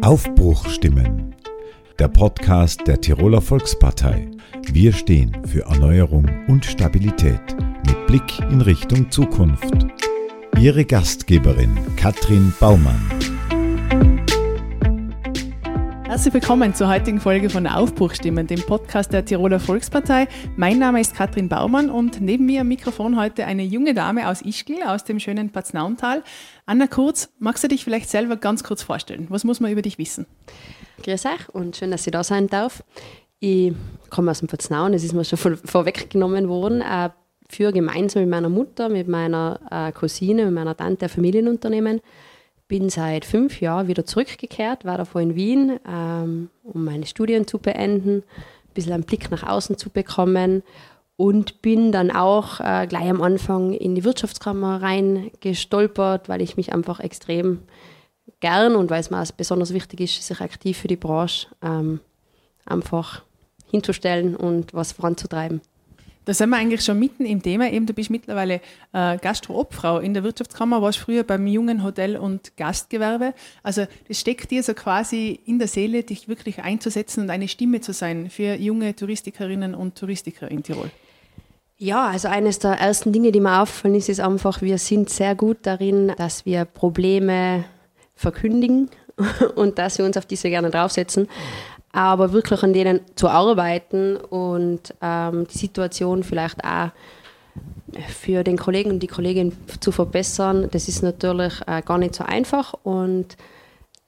Aufbruchstimmen. Der Podcast der Tiroler Volkspartei. Wir stehen für Erneuerung und Stabilität mit Blick in Richtung Zukunft. Ihre Gastgeberin Katrin Baumann. Herzlich willkommen zur heutigen Folge von Aufbruchstimmen, dem Podcast der Tiroler Volkspartei. Mein Name ist Katrin Baumann und neben mir am Mikrofon heute eine junge Dame aus Ischgl, aus dem schönen Paznauntal. Anna Kurz, magst du dich vielleicht selber ganz kurz vorstellen? Was muss man über dich wissen? Grüß euch und schön, dass ich da sein darf. Ich komme aus dem Paznaun, das ist mir schon vorweggenommen worden. Äh, für gemeinsam mit meiner Mutter, mit meiner äh, Cousine, mit meiner Tante ein Familienunternehmen bin seit fünf Jahren wieder zurückgekehrt, war davor in Wien, ähm, um meine Studien zu beenden, ein bisschen einen Blick nach außen zu bekommen und bin dann auch äh, gleich am Anfang in die Wirtschaftskammer reingestolpert, weil ich mich einfach extrem gern und weil es mir besonders wichtig ist, sich aktiv für die Branche ähm, einfach hinzustellen und was voranzutreiben. Da sind wir eigentlich schon mitten im Thema. Eben, du bist mittlerweile äh, Gastroobfrau in der Wirtschaftskammer, warst früher beim jungen Hotel- und Gastgewerbe. Also das steckt dir so quasi in der Seele, dich wirklich einzusetzen und eine Stimme zu sein für junge Touristikerinnen und Touristiker in Tirol. Ja, also eines der ersten Dinge, die mir auffallen ist, ist einfach, wir sind sehr gut darin, dass wir Probleme verkündigen und dass wir uns auf diese gerne draufsetzen aber wirklich an denen zu arbeiten und ähm, die Situation vielleicht auch für den Kollegen und die Kollegin zu verbessern, das ist natürlich äh, gar nicht so einfach. Und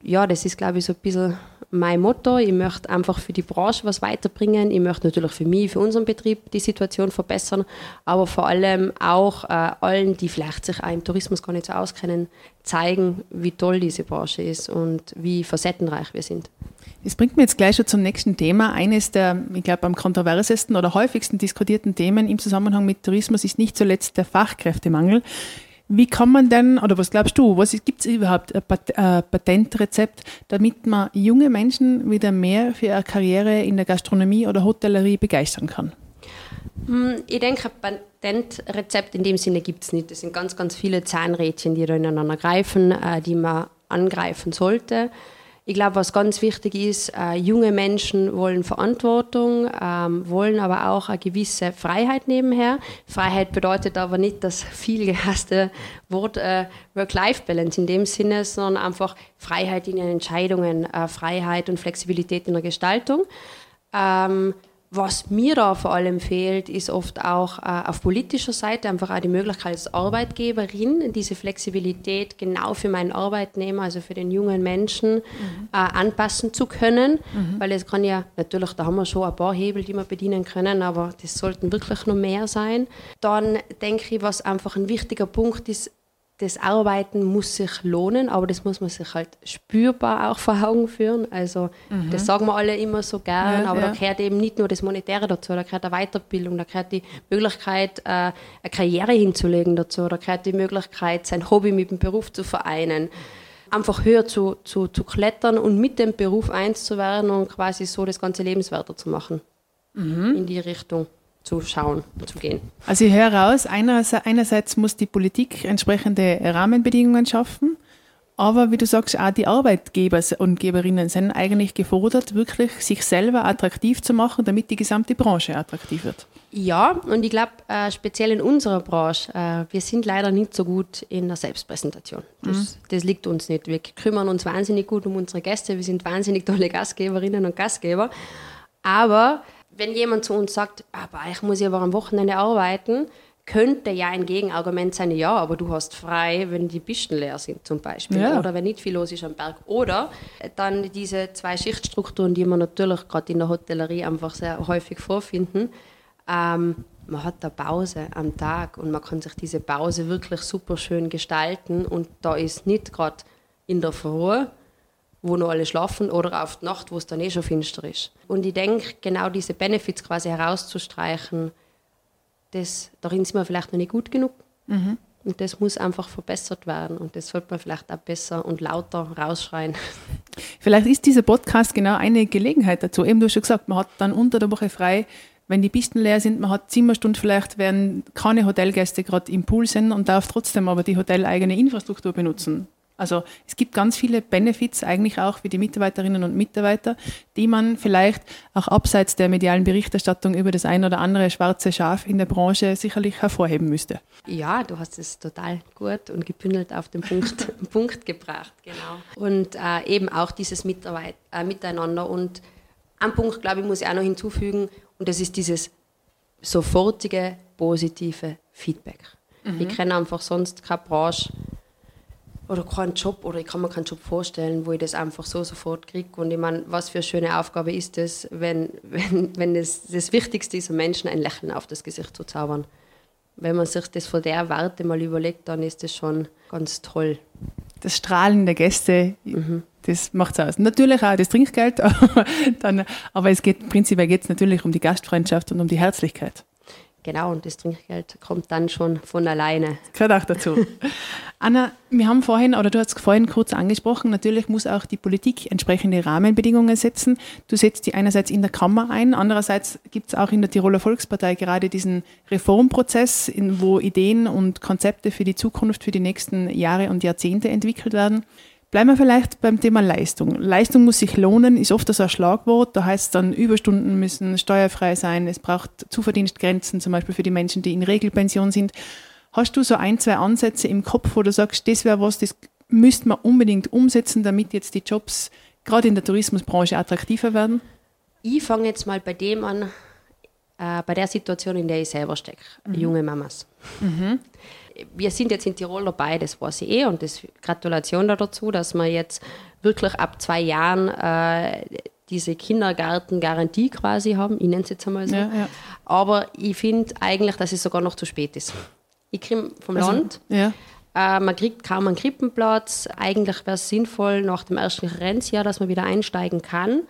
ja, das ist, glaube ich, so ein bisschen mein Motto. Ich möchte einfach für die Branche was weiterbringen. Ich möchte natürlich für mich, für unseren Betrieb die Situation verbessern, aber vor allem auch äh, allen, die vielleicht sich auch im Tourismus gar nicht so auskennen, zeigen, wie toll diese Branche ist und wie facettenreich wir sind. Das bringt mir jetzt gleich schon zum nächsten Thema. Eines der, ich glaube, am kontroversesten oder häufigsten diskutierten Themen im Zusammenhang mit Tourismus ist nicht zuletzt der Fachkräftemangel. Wie kann man denn, oder was glaubst du, was gibt es überhaupt, ein Patentrezept, damit man junge Menschen wieder mehr für ihre Karriere in der Gastronomie oder Hotellerie begeistern kann? Hm, ich denke, ein Patentrezept in dem Sinne gibt es nicht. Es sind ganz, ganz viele Zahnrädchen, die da ineinander greifen, äh, die man angreifen sollte. Ich glaube, was ganz wichtig ist, äh, junge Menschen wollen Verantwortung, ähm, wollen aber auch eine gewisse Freiheit nebenher. Freiheit bedeutet aber nicht das viel gehasste Wort äh, Work-Life-Balance in dem Sinne, sondern einfach Freiheit in den Entscheidungen, äh, Freiheit und Flexibilität in der Gestaltung. Ähm, was mir da vor allem fehlt, ist oft auch äh, auf politischer Seite einfach auch die Möglichkeit als Arbeitgeberin, diese Flexibilität genau für meinen Arbeitnehmer, also für den jungen Menschen, mhm. äh, anpassen zu können. Mhm. Weil es kann ja, natürlich, da haben wir schon ein paar Hebel, die wir bedienen können, aber das sollten wirklich noch mehr sein. Dann denke ich, was einfach ein wichtiger Punkt ist, das Arbeiten muss sich lohnen, aber das muss man sich halt spürbar auch vor Augen führen. Also mhm. das sagen wir alle immer so gern, ja, aber ja. da gehört eben nicht nur das Monetäre dazu, da gehört eine Weiterbildung, da gehört die Möglichkeit, äh, eine Karriere hinzulegen dazu, da gehört die Möglichkeit, sein Hobby mit dem Beruf zu vereinen. Einfach höher zu, zu, zu klettern und mit dem Beruf eins zu werden und quasi so das ganze lebenswerter zu machen. Mhm. In die Richtung zu schauen, zu gehen. Also ich höre raus, einerseits muss die Politik entsprechende Rahmenbedingungen schaffen, aber wie du sagst, auch die Arbeitgeber und Geberinnen sind eigentlich gefordert, wirklich sich selber attraktiv zu machen, damit die gesamte Branche attraktiv wird. Ja, und ich glaube, äh, speziell in unserer Branche, äh, wir sind leider nicht so gut in der Selbstpräsentation. Das, mhm. das, liegt uns nicht. Wir kümmern uns wahnsinnig gut um unsere Gäste, wir sind wahnsinnig tolle Gastgeberinnen und Gastgeber, aber wenn jemand zu uns sagt, aber ich muss ja aber am Wochenende arbeiten, könnte ja ein Gegenargument sein, ja, aber du hast frei, wenn die Pisten leer sind zum Beispiel ja. oder wenn nicht viel los ist am Berg. Oder dann diese zwei Schichtstrukturen, die man natürlich gerade in der Hotellerie einfach sehr häufig vorfinden. Ähm, man hat eine Pause am Tag und man kann sich diese Pause wirklich super schön gestalten und da ist nicht gerade in der Früh wo noch alle schlafen oder auf die Nacht, wo es dann eh schon finster ist. Und ich denke, genau diese Benefits quasi herauszustreichen, das, darin sind wir vielleicht noch nicht gut genug. Mhm. Und das muss einfach verbessert werden. Und das sollte man vielleicht auch besser und lauter rausschreien. Vielleicht ist dieser Podcast genau eine Gelegenheit dazu. Eben du hast schon gesagt, man hat dann unter der Woche frei. wenn die Pisten leer sind, man hat Zimmerstunden vielleicht, während keine Hotelgäste gerade im Pool sind und darf trotzdem aber die hoteleigene Infrastruktur benutzen. Also es gibt ganz viele Benefits eigentlich auch für die Mitarbeiterinnen und Mitarbeiter, die man vielleicht auch abseits der medialen Berichterstattung über das ein oder andere schwarze Schaf in der Branche sicherlich hervorheben müsste. Ja, du hast es total gut und gebündelt auf den Punkt, Punkt gebracht, genau. Und äh, eben auch dieses Mitarbeit, äh, Miteinander. Und ein Punkt, glaube ich, muss ich auch noch hinzufügen, und das ist dieses sofortige, positive Feedback. Mhm. Ich kenne einfach sonst keine Branche, oder keinen Job oder ich kann mir keinen Job vorstellen, wo ich das einfach so sofort kriege. Und ich meine, was für eine schöne Aufgabe ist es, wenn, wenn, wenn das, das Wichtigste ist, Menschen ein Lächeln auf das Gesicht zu zaubern. Wenn man sich das von der Warte mal überlegt, dann ist das schon ganz toll. Das Strahlen der Gäste, mhm. das macht es aus. Natürlich auch das Trinkgeld, aber, dann, aber es geht, prinzipiell geht es natürlich um die Gastfreundschaft und um die Herzlichkeit. Genau, und das Trinkgeld kommt dann schon von alleine. Gehört auch dazu. Anna, wir haben vorhin, oder du hast vorhin kurz angesprochen, natürlich muss auch die Politik entsprechende Rahmenbedingungen setzen. Du setzt die einerseits in der Kammer ein, andererseits gibt es auch in der Tiroler Volkspartei gerade diesen Reformprozess, in, wo Ideen und Konzepte für die Zukunft, für die nächsten Jahre und Jahrzehnte entwickelt werden. Bleiben wir vielleicht beim Thema Leistung. Leistung muss sich lohnen, ist oft so ein Schlagwort. Da heißt es dann, Überstunden müssen steuerfrei sein. Es braucht Zuverdienstgrenzen, zum Beispiel für die Menschen, die in Regelpension sind. Hast du so ein, zwei Ansätze im Kopf, wo du sagst, das wäre was, das müsste man unbedingt umsetzen, damit jetzt die Jobs gerade in der Tourismusbranche attraktiver werden? Ich fange jetzt mal bei dem an, äh, bei der Situation, in der ich selber stecke. Mhm. Junge Mamas. Mhm wir sind jetzt in Tirol dabei, das weiß ich eh und das Gratulation dazu, dass wir jetzt wirklich ab zwei Jahren äh, diese Kindergartengarantie quasi haben. Ich nenne es jetzt einmal so. Ja, ja. Aber ich finde eigentlich, dass es sogar noch zu spät ist. Ich komme vom also, Land. Ja. Äh, man kriegt kaum einen Krippenplatz. Eigentlich wäre es sinnvoll nach dem ersten Grenzjahr, dass man wieder einsteigen kann.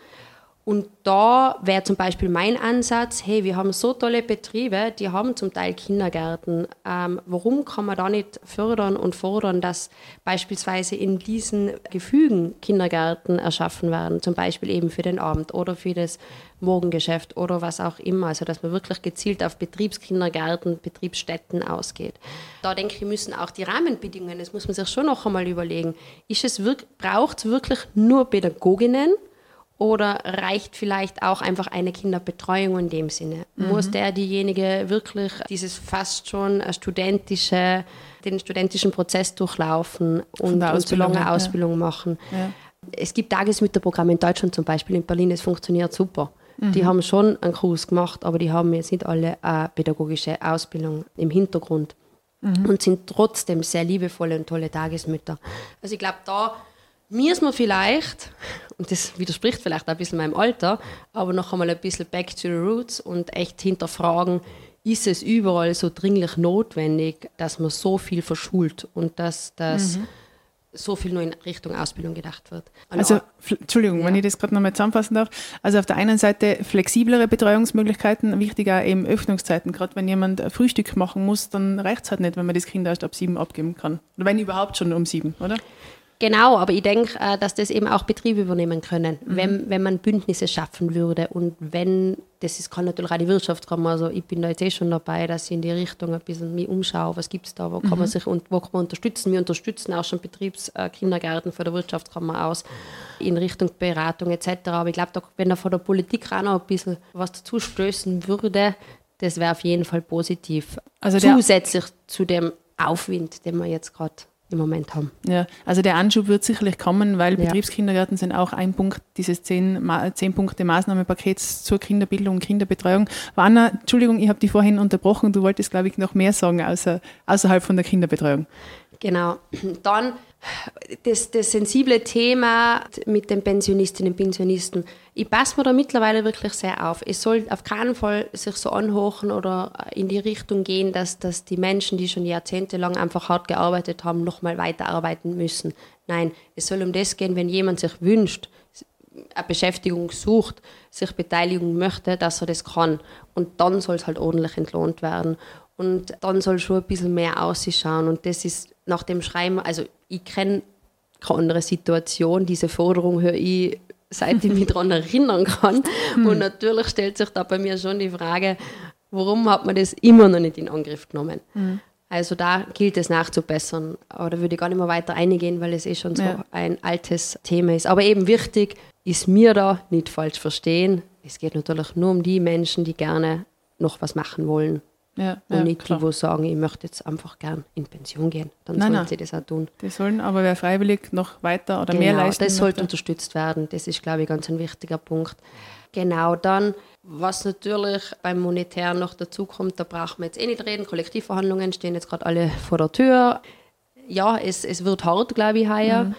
Und da wäre zum Beispiel mein Ansatz, hey, wir haben so tolle Betriebe, die haben zum Teil Kindergärten. Ähm, warum kann man da nicht fördern und fordern, dass beispielsweise in diesen Gefügen Kindergärten erschaffen werden, zum Beispiel eben für den Abend oder für das Morgengeschäft oder was auch immer. Also dass man wirklich gezielt auf Betriebskindergärten, Betriebsstätten ausgeht. Da denke ich, müssen auch die Rahmenbedingungen, das muss man sich schon noch einmal überlegen. Braucht es wirklich nur Pädagoginnen? Oder reicht vielleicht auch einfach eine Kinderbetreuung in dem Sinne? Mhm. Muss der diejenige wirklich dieses fast schon studentische, den studentischen Prozess durchlaufen und, und so lange Ausbildung ja. machen? Ja. Es gibt Tagesmütterprogramme in Deutschland zum Beispiel, in Berlin, es funktioniert super. Mhm. Die haben schon einen Kurs gemacht, aber die haben jetzt nicht alle eine pädagogische Ausbildung im Hintergrund mhm. und sind trotzdem sehr liebevolle und tolle Tagesmütter. Also ich glaube, da müssen wir vielleicht, und das widerspricht vielleicht auch ein bisschen meinem Alter, aber noch einmal ein bisschen back to the roots und echt hinterfragen, ist es überall so dringlich notwendig, dass man so viel verschult und dass das mhm. so viel nur in Richtung Ausbildung gedacht wird. Und also, Entschuldigung, ja. wenn ich das gerade nochmal zusammenfassen darf. Also auf der einen Seite flexiblere Betreuungsmöglichkeiten, wichtiger eben Öffnungszeiten. Gerade wenn jemand Frühstück machen muss, dann reicht es halt nicht, wenn man das Kind erst ab sieben abgeben kann. Oder wenn überhaupt schon um sieben, oder? Genau, aber ich denke, äh, dass das eben auch Betriebe übernehmen können, mhm. wenn, wenn man Bündnisse schaffen würde. Und wenn, das ist, kann natürlich auch die Wirtschaftskammer, also ich bin da jetzt eh schon dabei, dass ich in die Richtung ein bisschen mich umschaue, was gibt es da, wo kann man mhm. sich und wo kann man unterstützen. Wir unterstützen auch schon Betriebskindergärten von der Wirtschaftskammer aus in Richtung Beratung etc. Aber ich glaube, wenn da von der Politik auch noch ein bisschen was dazu stößen würde, das wäre auf jeden Fall positiv. Also Zusätzlich zu dem Aufwind, den wir jetzt gerade im Moment haben. Ja, also der Anschub wird sicherlich kommen, weil ja. Betriebskindergärten sind auch ein Punkt dieses zehn, zehn Punkte Maßnahmenpakets zur Kinderbildung und Kinderbetreuung. Wanna, Entschuldigung, ich habe dich vorhin unterbrochen, du wolltest, glaube ich, noch mehr sagen außer, außerhalb von der Kinderbetreuung. Genau. Dann das, das sensible Thema mit den Pensionistinnen und Pensionisten. Ich passe mir da mittlerweile wirklich sehr auf. Es soll auf keinen Fall sich so anhochen oder in die Richtung gehen, dass, dass die Menschen, die schon jahrzehntelang einfach hart gearbeitet haben, nochmal weiterarbeiten müssen. Nein, es soll um das gehen, wenn jemand sich wünscht, eine Beschäftigung sucht, sich beteiligen möchte, dass er das kann. Und dann soll es halt ordentlich entlohnt werden. Und dann soll schon ein bisschen mehr ausschauen. Und das ist nach dem Schreiben, also ich kenne keine andere Situation, diese Forderung höre ich seit ich mich daran erinnern kann. Mhm. Und natürlich stellt sich da bei mir schon die Frage, warum hat man das immer noch nicht in Angriff genommen? Mhm. Also da gilt es nachzubessern. Aber da würde ich gar nicht mehr weiter eingehen, weil es eh schon so ja. ein altes Thema ist. Aber eben wichtig ist mir da, nicht falsch verstehen, es geht natürlich nur um die Menschen, die gerne noch was machen wollen. Ja, und ja, nicht klar. die, die sagen, ich möchte jetzt einfach gern in Pension gehen. Dann nein, sollen nein. sie das auch tun. Die sollen aber wer freiwillig noch weiter oder genau, mehr leisten. Das sollte unterstützt werden. Das ist, glaube ich, ganz ein wichtiger Punkt. Genau, dann, was natürlich beim Monetär noch dazu kommt, da braucht man jetzt eh nicht reden. Kollektivverhandlungen stehen jetzt gerade alle vor der Tür. Ja, es, es wird hart, glaube ich, heuer. Mhm.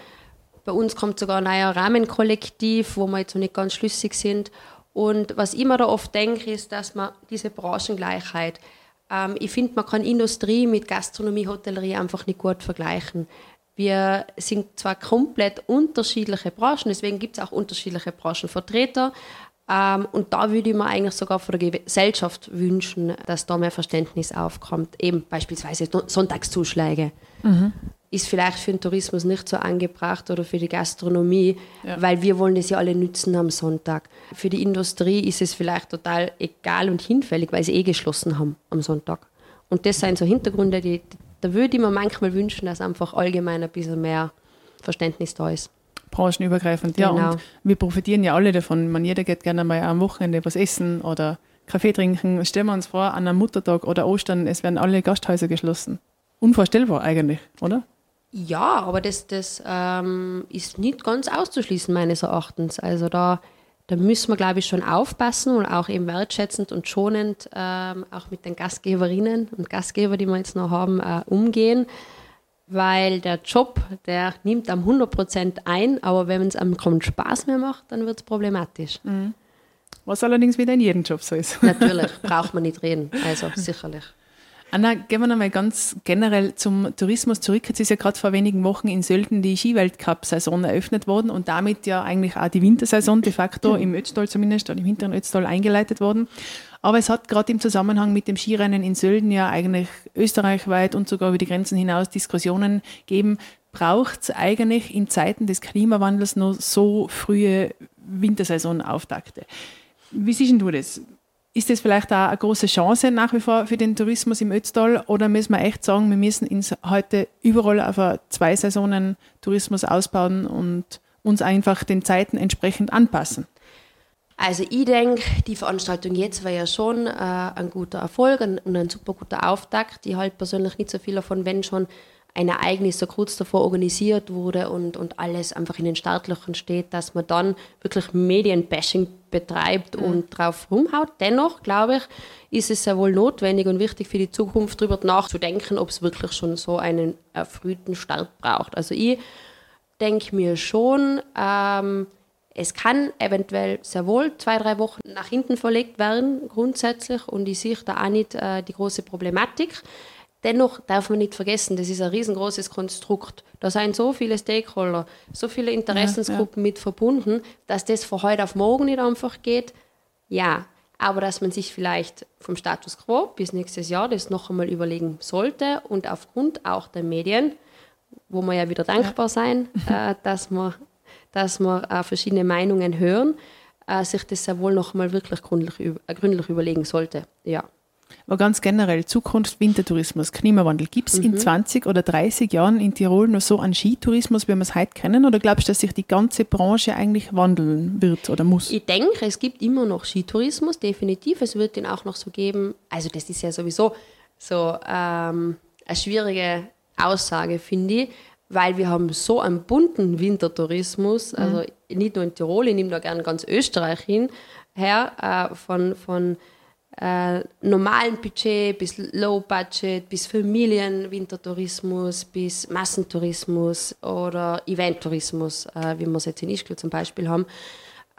Bei uns kommt sogar ein neuer Rahmenkollektiv, wo wir jetzt noch nicht ganz schlüssig sind. Und was ich mir da oft denke, ist, dass man diese Branchengleichheit, ähm, ich finde, man kann Industrie mit Gastronomie, Hotellerie einfach nicht gut vergleichen. Wir sind zwar komplett unterschiedliche Branchen, deswegen gibt es auch unterschiedliche Branchenvertreter. Ähm, und da würde ich mir eigentlich sogar von der Gesellschaft wünschen, dass da mehr Verständnis aufkommt. Eben beispielsweise Sonntagszuschläge. Mhm ist vielleicht für den Tourismus nicht so angebracht oder für die Gastronomie, ja. weil wir wollen das ja alle nützen am Sonntag. Für die Industrie ist es vielleicht total egal und hinfällig, weil sie eh geschlossen haben am Sonntag. Und das sind so Hintergründe, die, da würde ich mir manchmal wünschen, dass einfach allgemein ein bisschen mehr Verständnis da ist. Branchenübergreifend, genau. ja. Und wir profitieren ja alle davon. Man, jeder geht gerne mal am Wochenende was essen oder Kaffee trinken. Stellen wir uns vor, an einem Muttertag oder Ostern, es werden alle Gasthäuser geschlossen. Unvorstellbar eigentlich, oder? Ja, aber das, das ähm, ist nicht ganz auszuschließen, meines Erachtens. Also da, da müssen wir, glaube ich, schon aufpassen und auch eben wertschätzend und schonend ähm, auch mit den Gastgeberinnen und Gastgeber, die wir jetzt noch haben, äh, umgehen. Weil der Job, der nimmt am 100% ein, aber wenn es einem keinen Spaß mehr macht, dann wird es problematisch. Mhm. Was allerdings wieder in jedem Job so ist. Natürlich, braucht man nicht reden, also sicherlich. Anna, gehen wir nochmal ganz generell zum Tourismus zurück. Jetzt ist ja gerade vor wenigen Wochen in Sölden die Skiweltcup-Saison eröffnet worden und damit ja eigentlich auch die Wintersaison de facto im Ötztal zumindest oder im hinteren Ötztal eingeleitet worden. Aber es hat gerade im Zusammenhang mit dem Skirennen in Sölden ja eigentlich österreichweit und sogar über die Grenzen hinaus Diskussionen gegeben. Braucht es eigentlich in Zeiten des Klimawandels noch so frühe Wintersaison-Auftakte? Wie siehst du das? Ist das vielleicht auch eine große Chance nach wie vor für den Tourismus im Ötztal oder müssen wir echt sagen, wir müssen uns heute überall auf zwei Saisonen Tourismus ausbauen und uns einfach den Zeiten entsprechend anpassen? Also ich denke, die Veranstaltung jetzt war ja schon äh, ein guter Erfolg und ein super guter Auftakt. Ich halte persönlich nicht so viel davon, wenn schon ein Ereignis so kurz davor organisiert wurde und, und alles einfach in den Startlöchern steht, dass man dann wirklich Medienbashing betreibt mhm. und drauf rumhaut. Dennoch, glaube ich, ist es sehr wohl notwendig und wichtig für die Zukunft, darüber nachzudenken, ob es wirklich schon so einen erfrühten Start braucht. Also ich denke mir schon, ähm, es kann eventuell sehr wohl zwei, drei Wochen nach hinten verlegt werden, grundsätzlich, und ich sehe da auch nicht äh, die große Problematik. Dennoch darf man nicht vergessen, das ist ein riesengroßes Konstrukt. Da sind so viele Stakeholder, so viele Interessensgruppen ja, ja. mit verbunden, dass das von heute auf morgen nicht einfach geht. Ja, aber dass man sich vielleicht vom Status quo bis nächstes Jahr das noch einmal überlegen sollte und aufgrund auch der Medien, wo wir ja wieder dankbar ja. sein, äh, dass wir, dass wir äh, verschiedene Meinungen hören, äh, sich das sehr wohl noch einmal wirklich gründlich, äh, gründlich überlegen sollte. Ja. Aber ganz generell, Zukunft Wintertourismus, Klimawandel. Gibt es mhm. in 20 oder 30 Jahren in Tirol noch so einen Skitourismus, wie wir es heute kennen? Oder glaubst du, dass sich die ganze Branche eigentlich wandeln wird oder muss? Ich denke, es gibt immer noch Skitourismus, definitiv. Es wird den auch noch so geben. Also das ist ja sowieso so ähm, eine schwierige Aussage, finde ich, weil wir haben so einen bunten Wintertourismus, mhm. also nicht nur in Tirol, ich nehme da gerne ganz Österreich hin, her, äh, von, von äh, normalen Budget bis Low Budget, bis Familien-Wintertourismus, bis Massentourismus oder Eventtourismus, äh, wie wir es jetzt in Ischgl zum Beispiel haben,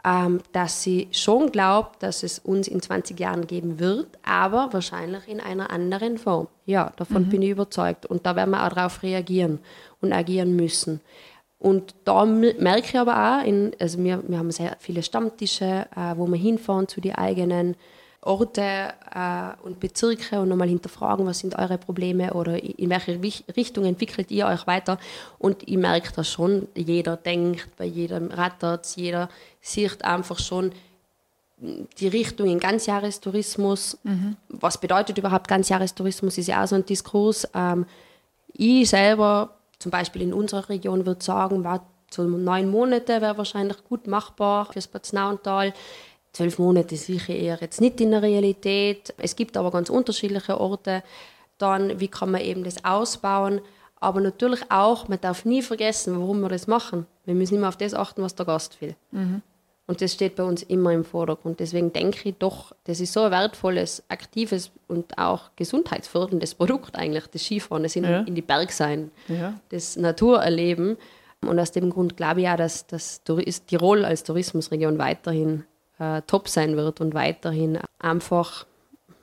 ähm, dass sie schon glaubt, dass es uns in 20 Jahren geben wird, aber wahrscheinlich in einer anderen Form. Ja, davon mhm. bin ich überzeugt. Und da werden wir auch darauf reagieren und agieren müssen. Und da merke ich aber auch, in, also wir, wir haben sehr viele Stammtische, äh, wo wir hinfahren zu den eigenen Orte äh, und Bezirke und nochmal hinterfragen, was sind eure Probleme oder in welche Richtung entwickelt ihr euch weiter. Und ich merke das schon, jeder denkt, bei jedem rattert jeder sieht einfach schon die Richtung in Ganzjahrestourismus. Mhm. Was bedeutet überhaupt Ganzjahrestourismus? Ist ja auch so ein Diskurs. Ähm, ich selber, zum Beispiel in unserer Region, würde sagen, war so neun Monate wäre wahrscheinlich gut machbar fürs Patznauental zwölf Monate sicher eher jetzt nicht in der Realität. Es gibt aber ganz unterschiedliche Orte. Dann, wie kann man eben das ausbauen? Aber natürlich auch, man darf nie vergessen, warum wir das machen. Wir müssen immer auf das achten, was der Gast will. Mhm. Und das steht bei uns immer im Vordergrund. Deswegen denke ich doch, das ist so ein wertvolles, aktives und auch gesundheitsförderndes Produkt eigentlich, das Skifahren, das in, ja. in die Berg sein, ja. das Naturerleben. Und aus dem Grund glaube ich auch, dass, dass Tirol als Tourismusregion weiterhin äh, top sein wird und weiterhin einfach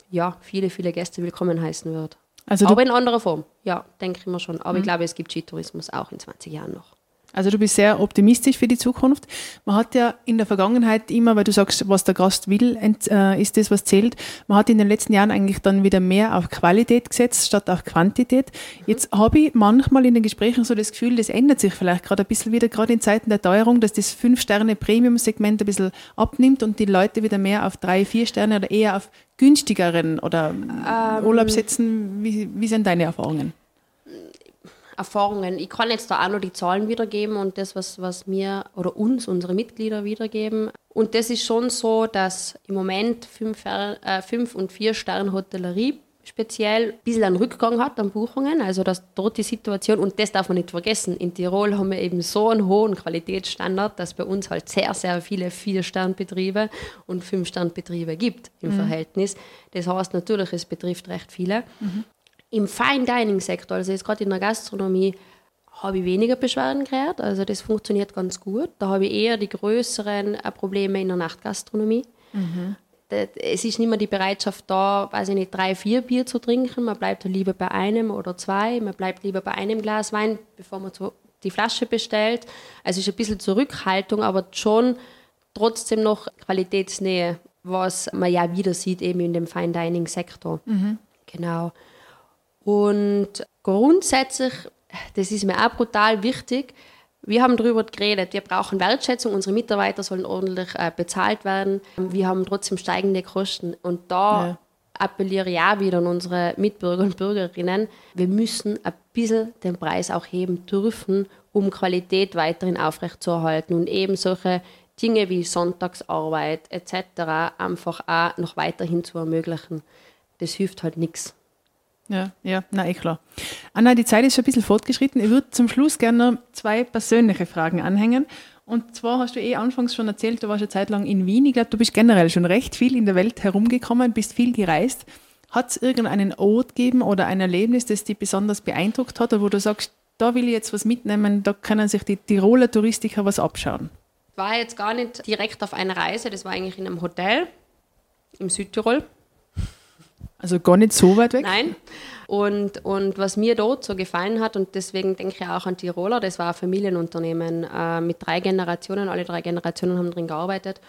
ja, viele, viele Gäste willkommen heißen wird. Also Aber in anderer Form, ja, denke ich mir schon. Aber mhm. ich glaube, es gibt Skitourismus auch in 20 Jahren noch. Also du bist sehr optimistisch für die Zukunft. Man hat ja in der Vergangenheit immer, weil du sagst, was der Gast will, äh, ist das, was zählt. Man hat in den letzten Jahren eigentlich dann wieder mehr auf Qualität gesetzt, statt auf Quantität. Jetzt habe ich manchmal in den Gesprächen so das Gefühl, das ändert sich vielleicht gerade ein bisschen wieder, gerade in Zeiten der Teuerung, dass das Fünf-Sterne-Premium-Segment ein bisschen abnimmt und die Leute wieder mehr auf drei, vier Sterne oder eher auf günstigeren oder ähm, Urlaub setzen. Wie, wie sind deine Erfahrungen? Erfahrungen. Ich kann jetzt da auch nur die Zahlen wiedergeben und das, was, was mir oder uns, unsere Mitglieder wiedergeben. Und das ist schon so, dass im Moment fünf, äh, fünf und vier Sterne Hotellerie speziell ein bisschen einen Rückgang hat an Buchungen. Also dass dort die Situation, und das darf man nicht vergessen, in Tirol haben wir eben so einen hohen Qualitätsstandard, dass bei uns halt sehr, sehr viele Vier-Stern-Betriebe und Fünf-Stern-Betriebe gibt im mhm. Verhältnis. Das heißt natürlich, es betrifft recht viele. Mhm. Im Fine Dining Sektor, also jetzt gerade in der Gastronomie, habe ich weniger Beschwerden gehört. Also das funktioniert ganz gut. Da habe ich eher die größeren äh, Probleme in der Nachtgastronomie. Mhm. Es ist nicht mehr die Bereitschaft da, weiß ich nicht, drei, vier Bier zu trinken. Man bleibt lieber bei einem oder zwei. Man bleibt lieber bei einem Glas Wein, bevor man die Flasche bestellt. Also es ist ein bisschen Zurückhaltung, aber schon trotzdem noch Qualitätsnähe, was man ja wieder sieht eben in dem Fine Dining Sektor. Mhm. Genau. Und grundsätzlich, das ist mir auch brutal wichtig, wir haben darüber geredet, wir brauchen Wertschätzung, unsere Mitarbeiter sollen ordentlich äh, bezahlt werden. Wir haben trotzdem steigende Kosten. Und da ja. appelliere ich auch wieder an unsere Mitbürger und Bürgerinnen, wir müssen ein bisschen den Preis auch heben dürfen, um Qualität weiterhin aufrechtzuerhalten und eben solche Dinge wie Sonntagsarbeit etc. einfach auch noch weiterhin zu ermöglichen. Das hilft halt nichts. Ja, ja, na eh klar. Anna, die Zeit ist schon ein bisschen fortgeschritten. Ich würde zum Schluss gerne noch zwei persönliche Fragen anhängen. Und zwar hast du eh anfangs schon erzählt, du warst eine Zeit lang in Wien. Ich glaube, du bist generell schon recht viel in der Welt herumgekommen, bist viel gereist. Hat es irgendeinen Ort gegeben oder ein Erlebnis, das dich besonders beeindruckt hat, oder wo du sagst, da will ich jetzt was mitnehmen, da können sich die Tiroler Touristiker was abschauen? War jetzt gar nicht direkt auf einer Reise, das war eigentlich in einem Hotel im Südtirol. Also gar nicht so weit weg? Nein. Und, und was mir dort so gefallen hat, und deswegen denke ich auch an Tiroler, das war ein Familienunternehmen äh, mit drei Generationen, alle drei Generationen haben drin gearbeitet.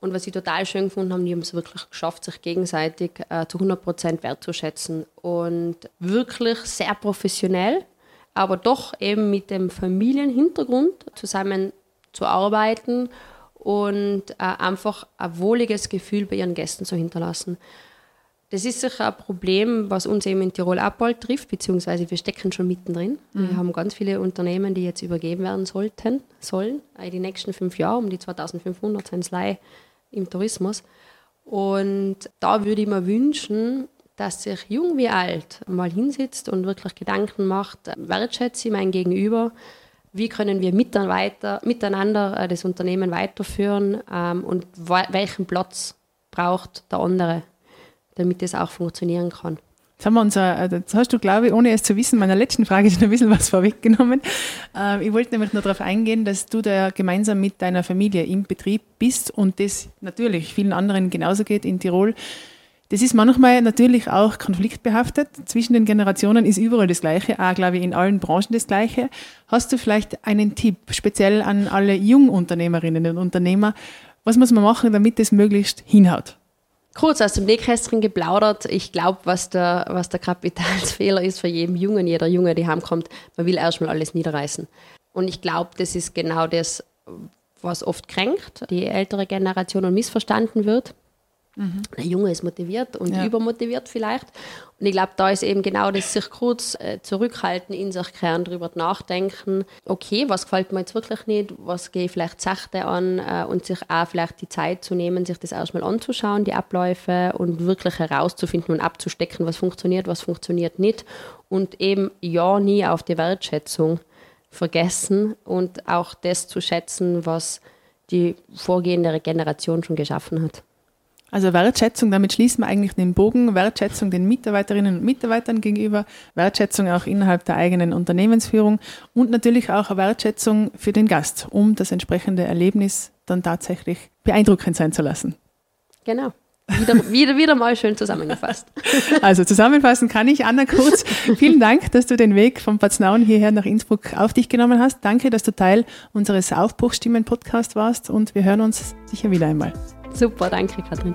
Und was ich total schön gefunden habe, die haben es wirklich geschafft, sich gegenseitig äh, zu 100 Prozent wertzuschätzen. Und wirklich sehr professionell, aber doch eben mit dem Familienhintergrund zusammen zu arbeiten und äh, einfach ein wohliges Gefühl bei ihren Gästen zu hinterlassen. Das ist sicher ein Problem, was uns eben in Tirol auch bald trifft, beziehungsweise wir stecken schon mittendrin. Mhm. Wir haben ganz viele Unternehmen, die jetzt übergeben werden sollten, sollen, in die nächsten fünf Jahre, um die 2500 Senslei im Tourismus. Und da würde ich mir wünschen, dass sich jung wie alt mal hinsitzt und wirklich Gedanken macht, wertschätze ich mein Gegenüber, wie können wir miteinander äh, das Unternehmen weiterführen ähm, und welchen Platz braucht der andere damit das auch funktionieren kann. Jetzt, haben wir unser, jetzt hast du, glaube ich, ohne es zu wissen, meiner letzten Frage schon ein bisschen was vorweggenommen. Äh, ich wollte nämlich nur darauf eingehen, dass du da gemeinsam mit deiner Familie im Betrieb bist und das natürlich vielen anderen genauso geht in Tirol. Das ist manchmal natürlich auch konfliktbehaftet. Zwischen den Generationen ist überall das Gleiche, auch, glaube ich, in allen Branchen das Gleiche. Hast du vielleicht einen Tipp, speziell an alle Jungunternehmerinnen und Unternehmer? Was muss man machen, damit das möglichst hinhaut? Kurz aus dem Nähkästchen geplaudert. Ich glaube, was der, was der Kapitalsfehler ist für jeden Jungen, jeder Junge, der heimkommt, man will erstmal alles niederreißen. Und ich glaube, das ist genau das, was oft kränkt, die ältere Generation und missverstanden wird. Mhm. Der Junge ist motiviert und ja. übermotiviert vielleicht. Und ich glaube, da ist eben genau das, sich kurz äh, zurückhalten, in sich kehren, darüber nachdenken, okay, was gefällt mir jetzt wirklich nicht, was gehe ich vielleicht sachte an äh, und sich auch vielleicht die Zeit zu nehmen, sich das erstmal anzuschauen, die Abläufe und wirklich herauszufinden und abzustecken, was funktioniert, was funktioniert nicht. Und eben ja nie auf die Wertschätzung vergessen und auch das zu schätzen, was die vorgehende Generation schon geschaffen hat. Also Wertschätzung, damit schließen wir eigentlich den Bogen. Wertschätzung den Mitarbeiterinnen und Mitarbeitern gegenüber, Wertschätzung auch innerhalb der eigenen Unternehmensführung und natürlich auch Wertschätzung für den Gast, um das entsprechende Erlebnis dann tatsächlich beeindruckend sein zu lassen. Genau. Wieder, wieder, wieder mal schön zusammengefasst. Also zusammenfassen kann ich, Anna Kurz. Vielen Dank, dass du den Weg von Patznaun hierher nach Innsbruck auf dich genommen hast. Danke, dass du Teil unseres Aufbruchstimmen-Podcasts warst und wir hören uns sicher wieder einmal. Super, danke Katrin.